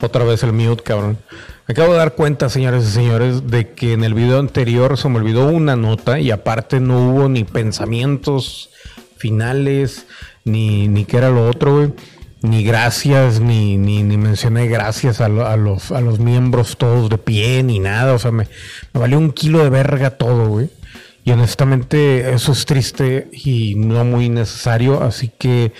Otra vez el mute, cabrón. Me acabo de dar cuenta, señores y señores, de que en el video anterior se me olvidó una nota y aparte no hubo ni pensamientos finales, ni, ni qué era lo otro, güey. Ni gracias, ni, ni, ni mencioné gracias a, los, a los miembros todos de pie, ni nada. O sea, me, me valió un kilo de verga todo, güey. Y honestamente eso es triste y no muy necesario. Así que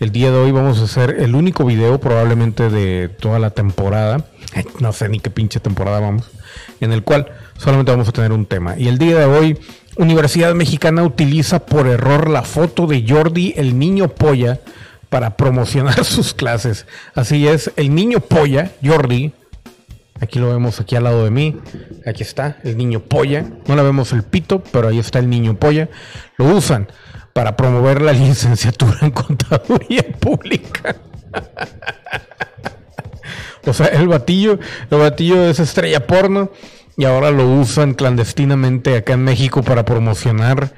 el día de hoy vamos a hacer el único video probablemente de toda la temporada. No sé ni qué pinche temporada vamos. En el cual solamente vamos a tener un tema. Y el día de hoy Universidad Mexicana utiliza por error la foto de Jordi el niño polla para promocionar sus clases. Así es, el niño polla, Jordi, Aquí lo vemos aquí al lado de mí. Aquí está el niño polla. No le vemos el pito, pero ahí está el niño polla. Lo usan para promover la licenciatura en contaduría pública. o sea, el batillo, el batillo es estrella porno y ahora lo usan clandestinamente acá en México para promocionar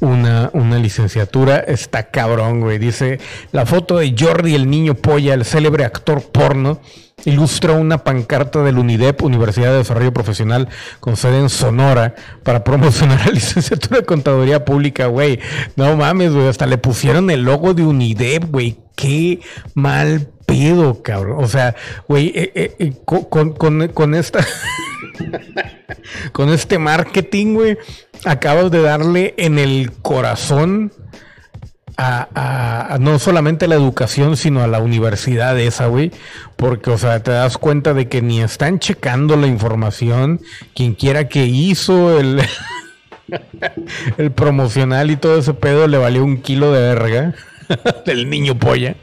una, una licenciatura. Está cabrón, güey. Dice la foto de Jordi el niño polla, el célebre actor porno ilustró una pancarta del UNIDEP, Universidad de Desarrollo Profesional, con sede en Sonora, para promocionar la licenciatura de Contaduría Pública, güey. No mames, güey, hasta le pusieron el logo de UNIDEP, güey. Qué mal pedo, cabrón. O sea, güey, eh, eh, eh, con, con esta... con este marketing, güey, acabas de darle en el corazón a, no solamente la educación, sino a la universidad esa, güey. Porque, o sea, te das cuenta de que ni están checando la información. Quien quiera que hizo el, el promocional y todo ese pedo le valió un kilo de verga del niño polla.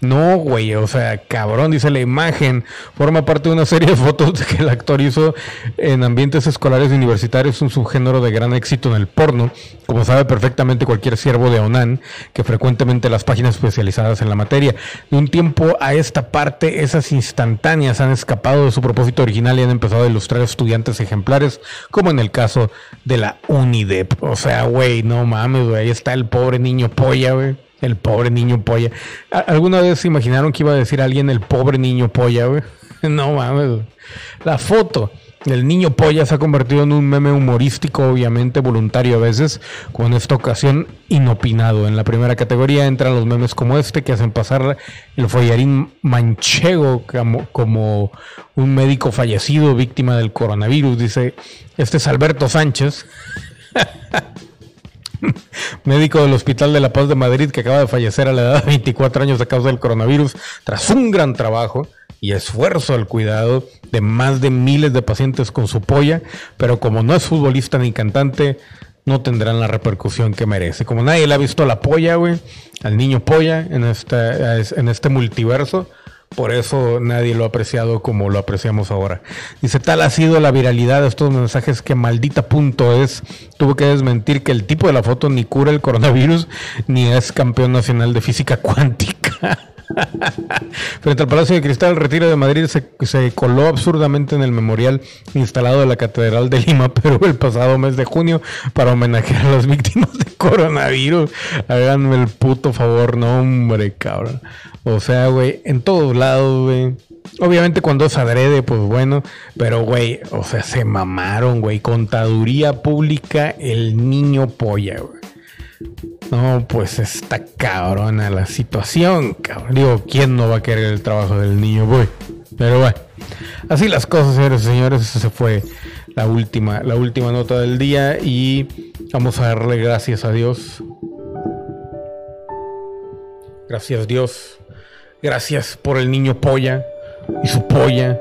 No, güey, o sea, cabrón, dice la imagen. Forma parte de una serie de fotos que el actor hizo en ambientes escolares y universitarios, un subgénero de gran éxito en el porno, como sabe perfectamente cualquier siervo de ONAN, que frecuentemente las páginas especializadas en la materia. De un tiempo a esta parte, esas instantáneas han escapado de su propósito original y han empezado a ilustrar estudiantes ejemplares, como en el caso de la UNIDEP. O sea, güey, no mames, güey, ahí está el pobre niño polla, güey el pobre niño polla. ¿Alguna vez se imaginaron que iba a decir alguien el pobre niño polla, güey? No mames. La foto del niño polla se ha convertido en un meme humorístico, obviamente voluntario a veces, con esta ocasión inopinado. En la primera categoría entran los memes como este que hacen pasar el follarín manchego como, como un médico fallecido víctima del coronavirus. Dice, este es Alberto Sánchez. médico del Hospital de la Paz de Madrid que acaba de fallecer a la edad de 24 años a causa del coronavirus, tras un gran trabajo y esfuerzo al cuidado de más de miles de pacientes con su polla, pero como no es futbolista ni cantante, no tendrán la repercusión que merece. Como nadie le ha visto la polla, güey, al niño polla en este, en este multiverso, por eso nadie lo ha apreciado como lo apreciamos ahora. Dice, tal ha sido la viralidad de estos mensajes que maldita punto es. Tuvo que desmentir que el tipo de la foto ni cura el coronavirus ni es campeón nacional de física cuántica. Frente al Palacio de Cristal, el retiro de Madrid se, coló absurdamente en el memorial instalado de la Catedral de Lima, Perú, el pasado mes de junio, para homenajear a las víctimas de coronavirus. Háganme el puto favor, no, hombre, cabrón. O sea, güey, en todos lados, güey. Obviamente cuando es adrede, pues bueno, pero güey, o sea, se mamaron, güey. Contaduría pública, el niño polla, güey. No, pues está cabrona la situación, cabrón. Digo, ¿quién no va a querer el trabajo del niño, güey? Pero bueno, así las cosas, señores y señores. Esa fue la última, la última nota del día y vamos a darle gracias a Dios. Gracias Dios Gracias por el niño polla y su polla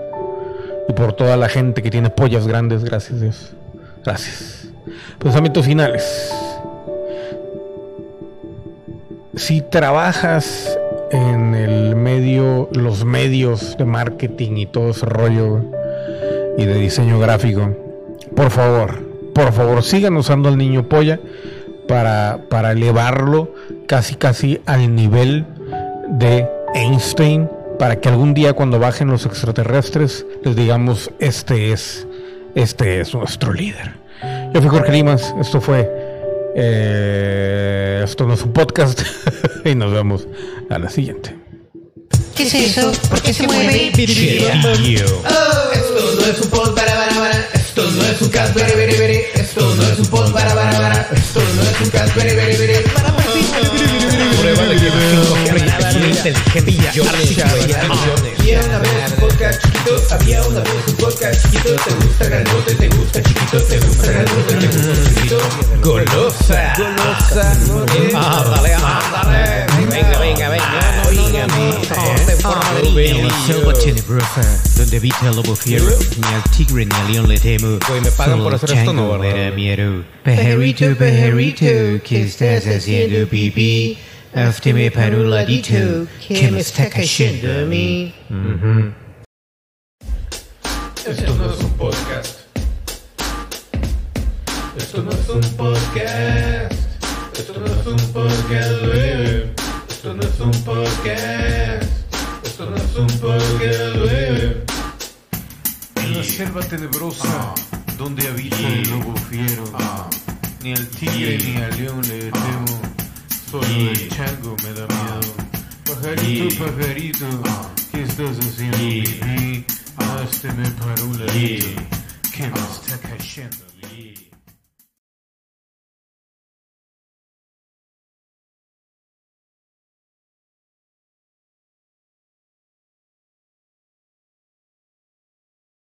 y por toda la gente que tiene pollas grandes. Gracias Dios. Gracias. Pensamientos finales. Si trabajas en el medio, los medios de marketing y todo ese rollo y de diseño gráfico, por favor, por favor, sigan usando al niño polla para, elevarlo casi casi al nivel de Einstein para que algún día cuando bajen los extraterrestres les digamos este es este es nuestro líder. Yo fui Jorge Limas, esto fue eh, esto no es un podcast y nos vemos a la siguiente. ¿Qué es eso? ¿Por qué se mueve? Esto no es un pod para para para. Esto no es un cast bere bere bere. Esto no es un pod para para para. Esto no es un cast bere bere bere. Prueba de inteligencia Había una vez un podcast chiquito. Había una vez un podcast chiquito. Te gusta grandote, te gusta chiquito, te gusta grandote, te gusta chiquito. Golosa. Golosa. Ah, dale, ah, dale. Venga, venga, venga. La selva tenebrosa, donde habita el lobo fiero, ni al tigre ni al león le temo. Güey, me pagan por hacer esto, ¿no, me miedo. Pajarito, pajarito, ¿qué estás haciendo, pipí? Para un ladito, que me está cayendo a mí. Esto no es un podcast. Esto no es un podcast. Esto no es un podcast, baby. Esto no es un podcast. Esto no es un podcast, baby. En la selva tenebrosa, donde habita el lobo fiero, ni al tigre ni al león le temo, solo el chango me da miedo. Pajarito, pajarito, ¿qué estás haciendo? Hazme para un ladito, que me está cayendo.